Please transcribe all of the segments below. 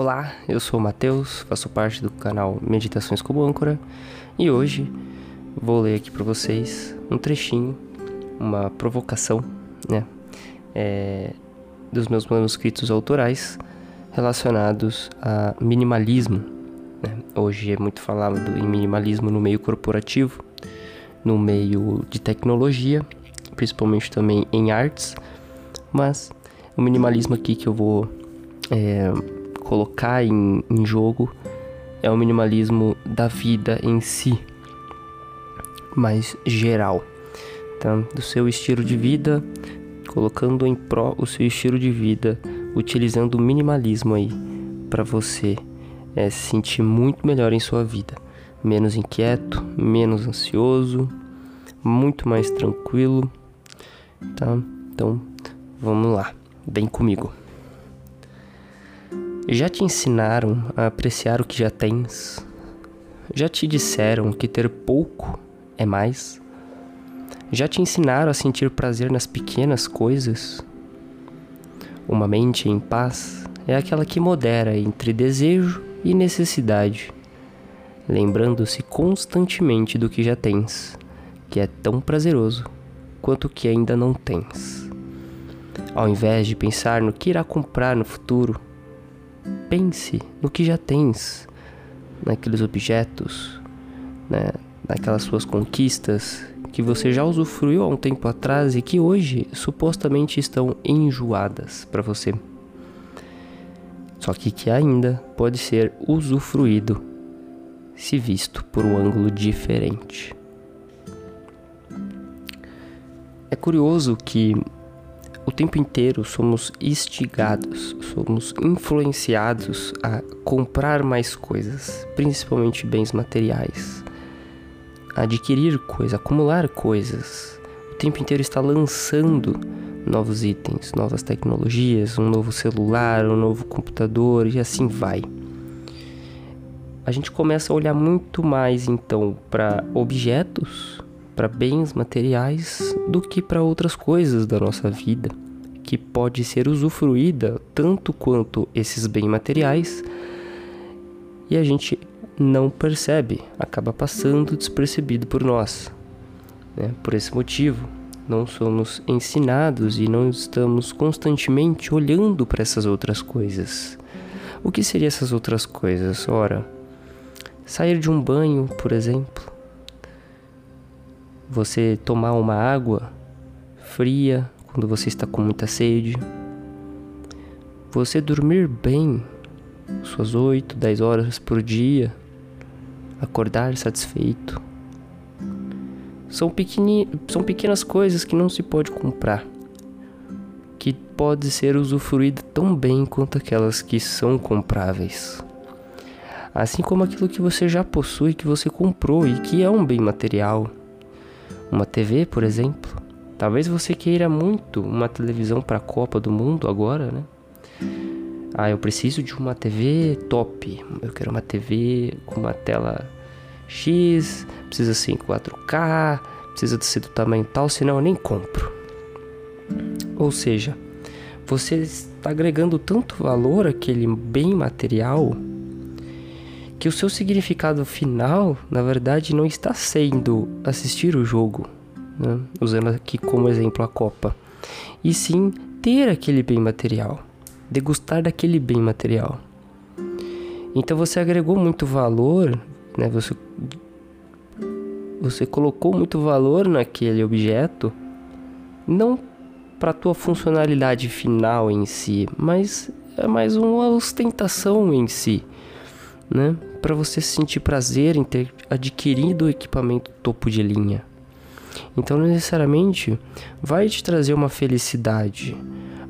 Olá, eu sou o Matheus, faço parte do canal Meditações como Âncora e hoje vou ler aqui para vocês um trechinho, uma provocação, né, é, dos meus manuscritos autorais relacionados a minimalismo. Né? Hoje é muito falado em minimalismo no meio corporativo, no meio de tecnologia, principalmente também em artes, mas o minimalismo aqui que eu vou é, colocar em, em jogo é o minimalismo da vida em si, mais geral, tá? do seu estilo de vida, colocando em pró o seu estilo de vida, utilizando o minimalismo aí para você é, se sentir muito melhor em sua vida, menos inquieto, menos ansioso, muito mais tranquilo, tá? Então, vamos lá, vem comigo. Já te ensinaram a apreciar o que já tens? Já te disseram que ter pouco é mais? Já te ensinaram a sentir prazer nas pequenas coisas? Uma mente em paz é aquela que modera entre desejo e necessidade, lembrando-se constantemente do que já tens, que é tão prazeroso quanto o que ainda não tens. Ao invés de pensar no que irá comprar no futuro, pense no que já tens, naqueles objetos, né, naquelas suas conquistas que você já usufruiu há um tempo atrás e que hoje supostamente estão enjoadas para você. Só que que ainda pode ser usufruído se visto por um ângulo diferente. É curioso que o tempo inteiro somos instigados, somos influenciados a comprar mais coisas, principalmente bens materiais, adquirir coisas, acumular coisas. O tempo inteiro está lançando novos itens, novas tecnologias, um novo celular, um novo computador e assim vai. A gente começa a olhar muito mais então para objetos para bens materiais do que para outras coisas da nossa vida, que pode ser usufruída tanto quanto esses bens materiais e a gente não percebe, acaba passando despercebido por nós. Né? Por esse motivo, não somos ensinados e não estamos constantemente olhando para essas outras coisas. O que seriam essas outras coisas? Ora, sair de um banho, por exemplo, você tomar uma água fria quando você está com muita sede, você dormir bem, suas 8, 10 horas por dia, acordar satisfeito. São, pequeni, são pequenas coisas que não se pode comprar, que pode ser usufruída tão bem quanto aquelas que são compráveis. Assim como aquilo que você já possui, que você comprou e que é um bem material uma TV, por exemplo. Talvez você queira muito uma televisão para a Copa do Mundo agora, né? Ah, eu preciso de uma TV top. Eu quero uma TV com uma tela X, precisa ser em 4K, precisa ser do tamanho tal, senão eu nem compro. Ou seja, você está agregando tanto valor àquele bem material que o seu significado final, na verdade, não está sendo assistir o jogo, né? usando aqui como exemplo a Copa, e sim ter aquele bem material, degustar daquele bem material. Então você agregou muito valor, né? Você você colocou muito valor naquele objeto, não para a tua funcionalidade final em si, mas é mais uma ostentação em si né? Para você sentir prazer em ter adquirido o equipamento topo de linha. Então, necessariamente, vai te trazer uma felicidade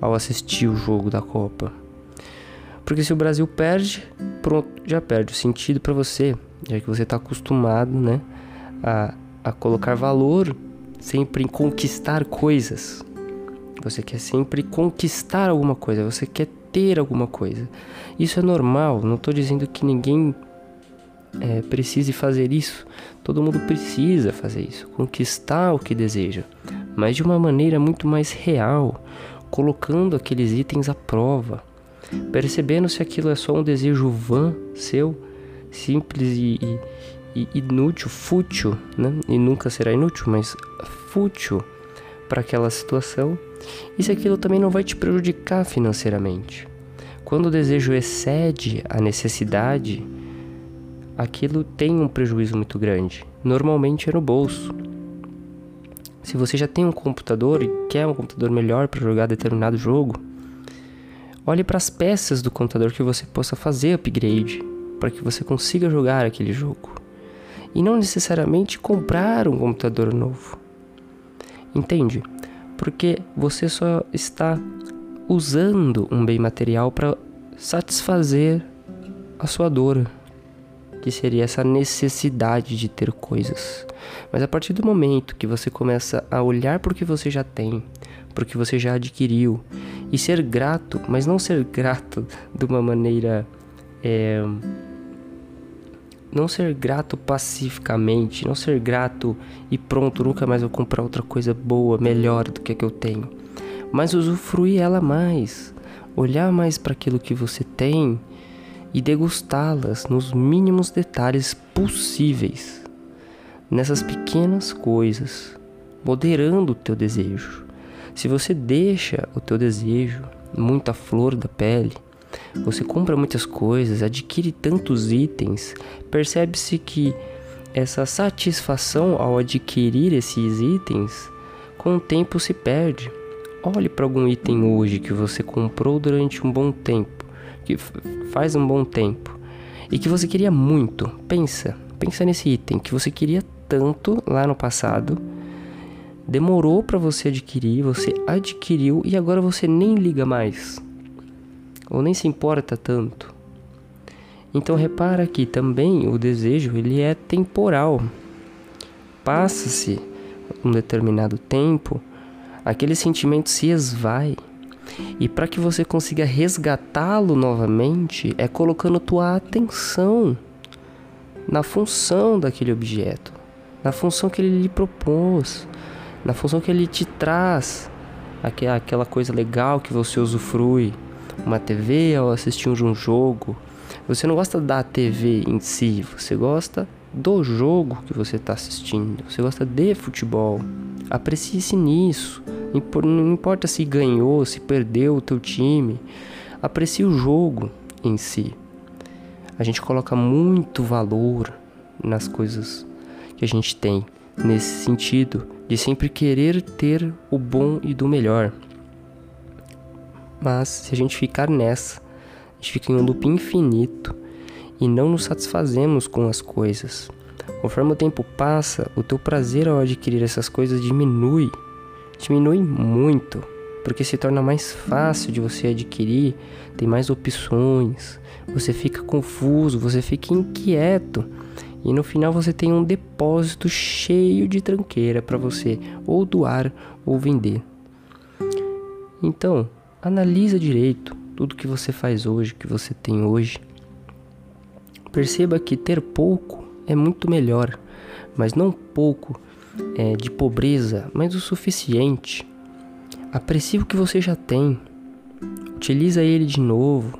ao assistir o jogo da Copa. Porque se o Brasil perde, pronto, já perde o sentido para você, já que você está acostumado, né, a, a colocar valor sempre em conquistar coisas. Você quer sempre conquistar alguma coisa, você quer ter alguma coisa. Isso é normal, não estou dizendo que ninguém é, precise fazer isso. Todo mundo precisa fazer isso, conquistar o que deseja, mas de uma maneira muito mais real, colocando aqueles itens à prova, percebendo se aquilo é só um desejo vã seu, simples e, e, inútil, fútil, né? E nunca será inútil, mas fútil para aquela situação, e se aquilo também não vai te prejudicar financeiramente. Quando o desejo excede a necessidade, aquilo tem um prejuízo muito grande. Normalmente é no bolso. Se você já tem um computador e quer um computador melhor para jogar determinado jogo, olhe para as peças do computador que você possa fazer upgrade para que você consiga jogar aquele jogo. E não necessariamente comprar um computador novo. Entende? Porque você só está usando um bem material para satisfazer a sua dor, que seria essa necessidade de ter coisas. Mas a partir do momento que você começa a olhar para o que você já tem, para o que você já adquiriu, e ser grato, mas não ser grato de uma maneira. É, não ser grato pacificamente, não ser grato e pronto, nunca mais vou comprar outra coisa boa, melhor do que a que eu tenho, mas usufruir ela mais, olhar mais para aquilo que você tem e degustá-las nos mínimos detalhes possíveis, nessas pequenas coisas, moderando o teu desejo. Se você deixa o teu desejo muito à flor da pele, você compra muitas coisas, adquire tantos itens, percebe-se que essa satisfação ao adquirir esses itens, com o tempo se perde. Olhe para algum item hoje que você comprou durante um bom tempo, que faz um bom tempo, e que você queria muito. Pensa, pensa nesse item que você queria tanto lá no passado. Demorou para você adquirir, você adquiriu e agora você nem liga mais ou nem se importa tanto. Então repara que também o desejo ele é temporal. Passa-se um determinado tempo, aquele sentimento se esvai. E para que você consiga resgatá-lo novamente, é colocando tua atenção na função daquele objeto, na função que ele lhe propôs, na função que ele te traz, aquela coisa legal que você usufrui uma TV ou assistir um jogo. Você não gosta da TV em si, você gosta do jogo que você está assistindo. Você gosta de futebol. Aprecie-se nisso. Não importa se ganhou, se perdeu o teu time. Aprecie o jogo em si. A gente coloca muito valor nas coisas que a gente tem nesse sentido de sempre querer ter o bom e do melhor. Mas se a gente ficar nessa, a gente fica em um loop infinito e não nos satisfazemos com as coisas. Conforme o tempo passa, o teu prazer ao adquirir essas coisas diminui, diminui muito, porque se torna mais fácil de você adquirir, tem mais opções, você fica confuso, você fica inquieto. E no final você tem um depósito cheio de tranqueira para você ou doar ou vender. Então, Analisa direito tudo que você faz hoje, que você tem hoje. Perceba que ter pouco é muito melhor, mas não pouco é, de pobreza, mas o suficiente. Aprecie o que você já tem. Utiliza ele de novo.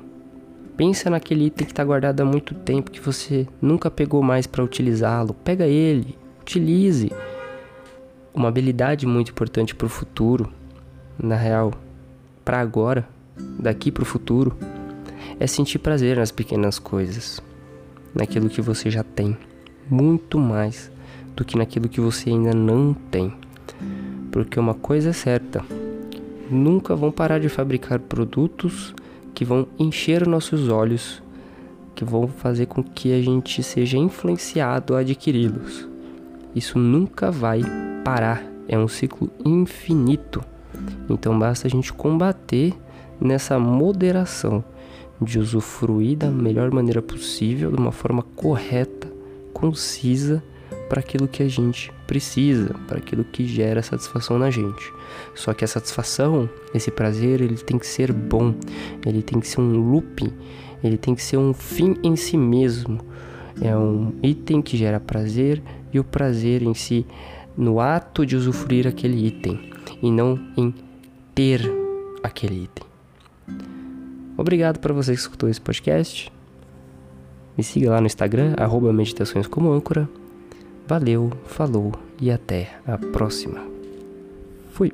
Pensa naquele item que está guardado há muito tempo que você nunca pegou mais para utilizá-lo. Pega ele, utilize. Uma habilidade muito importante para o futuro, na real, para agora, daqui para o futuro, é sentir prazer nas pequenas coisas, naquilo que você já tem, muito mais do que naquilo que você ainda não tem. Porque uma coisa é certa, nunca vão parar de fabricar produtos que vão encher nossos olhos, que vão fazer com que a gente seja influenciado a adquiri-los. Isso nunca vai parar, é um ciclo infinito. Então basta a gente combater nessa moderação de usufruir da melhor maneira possível, de uma forma correta, concisa para aquilo que a gente precisa, para aquilo que gera satisfação na gente. Só que a satisfação, esse prazer, ele tem que ser bom, ele tem que ser um looping, ele tem que ser um fim em si mesmo. É um item que gera prazer e o prazer em si no ato de usufruir aquele item e não em ter aquele item. Obrigado para você que escutou esse podcast. Me siga lá no Instagram, arroba Meditações como Âncora. Valeu, falou e até a próxima. Fui!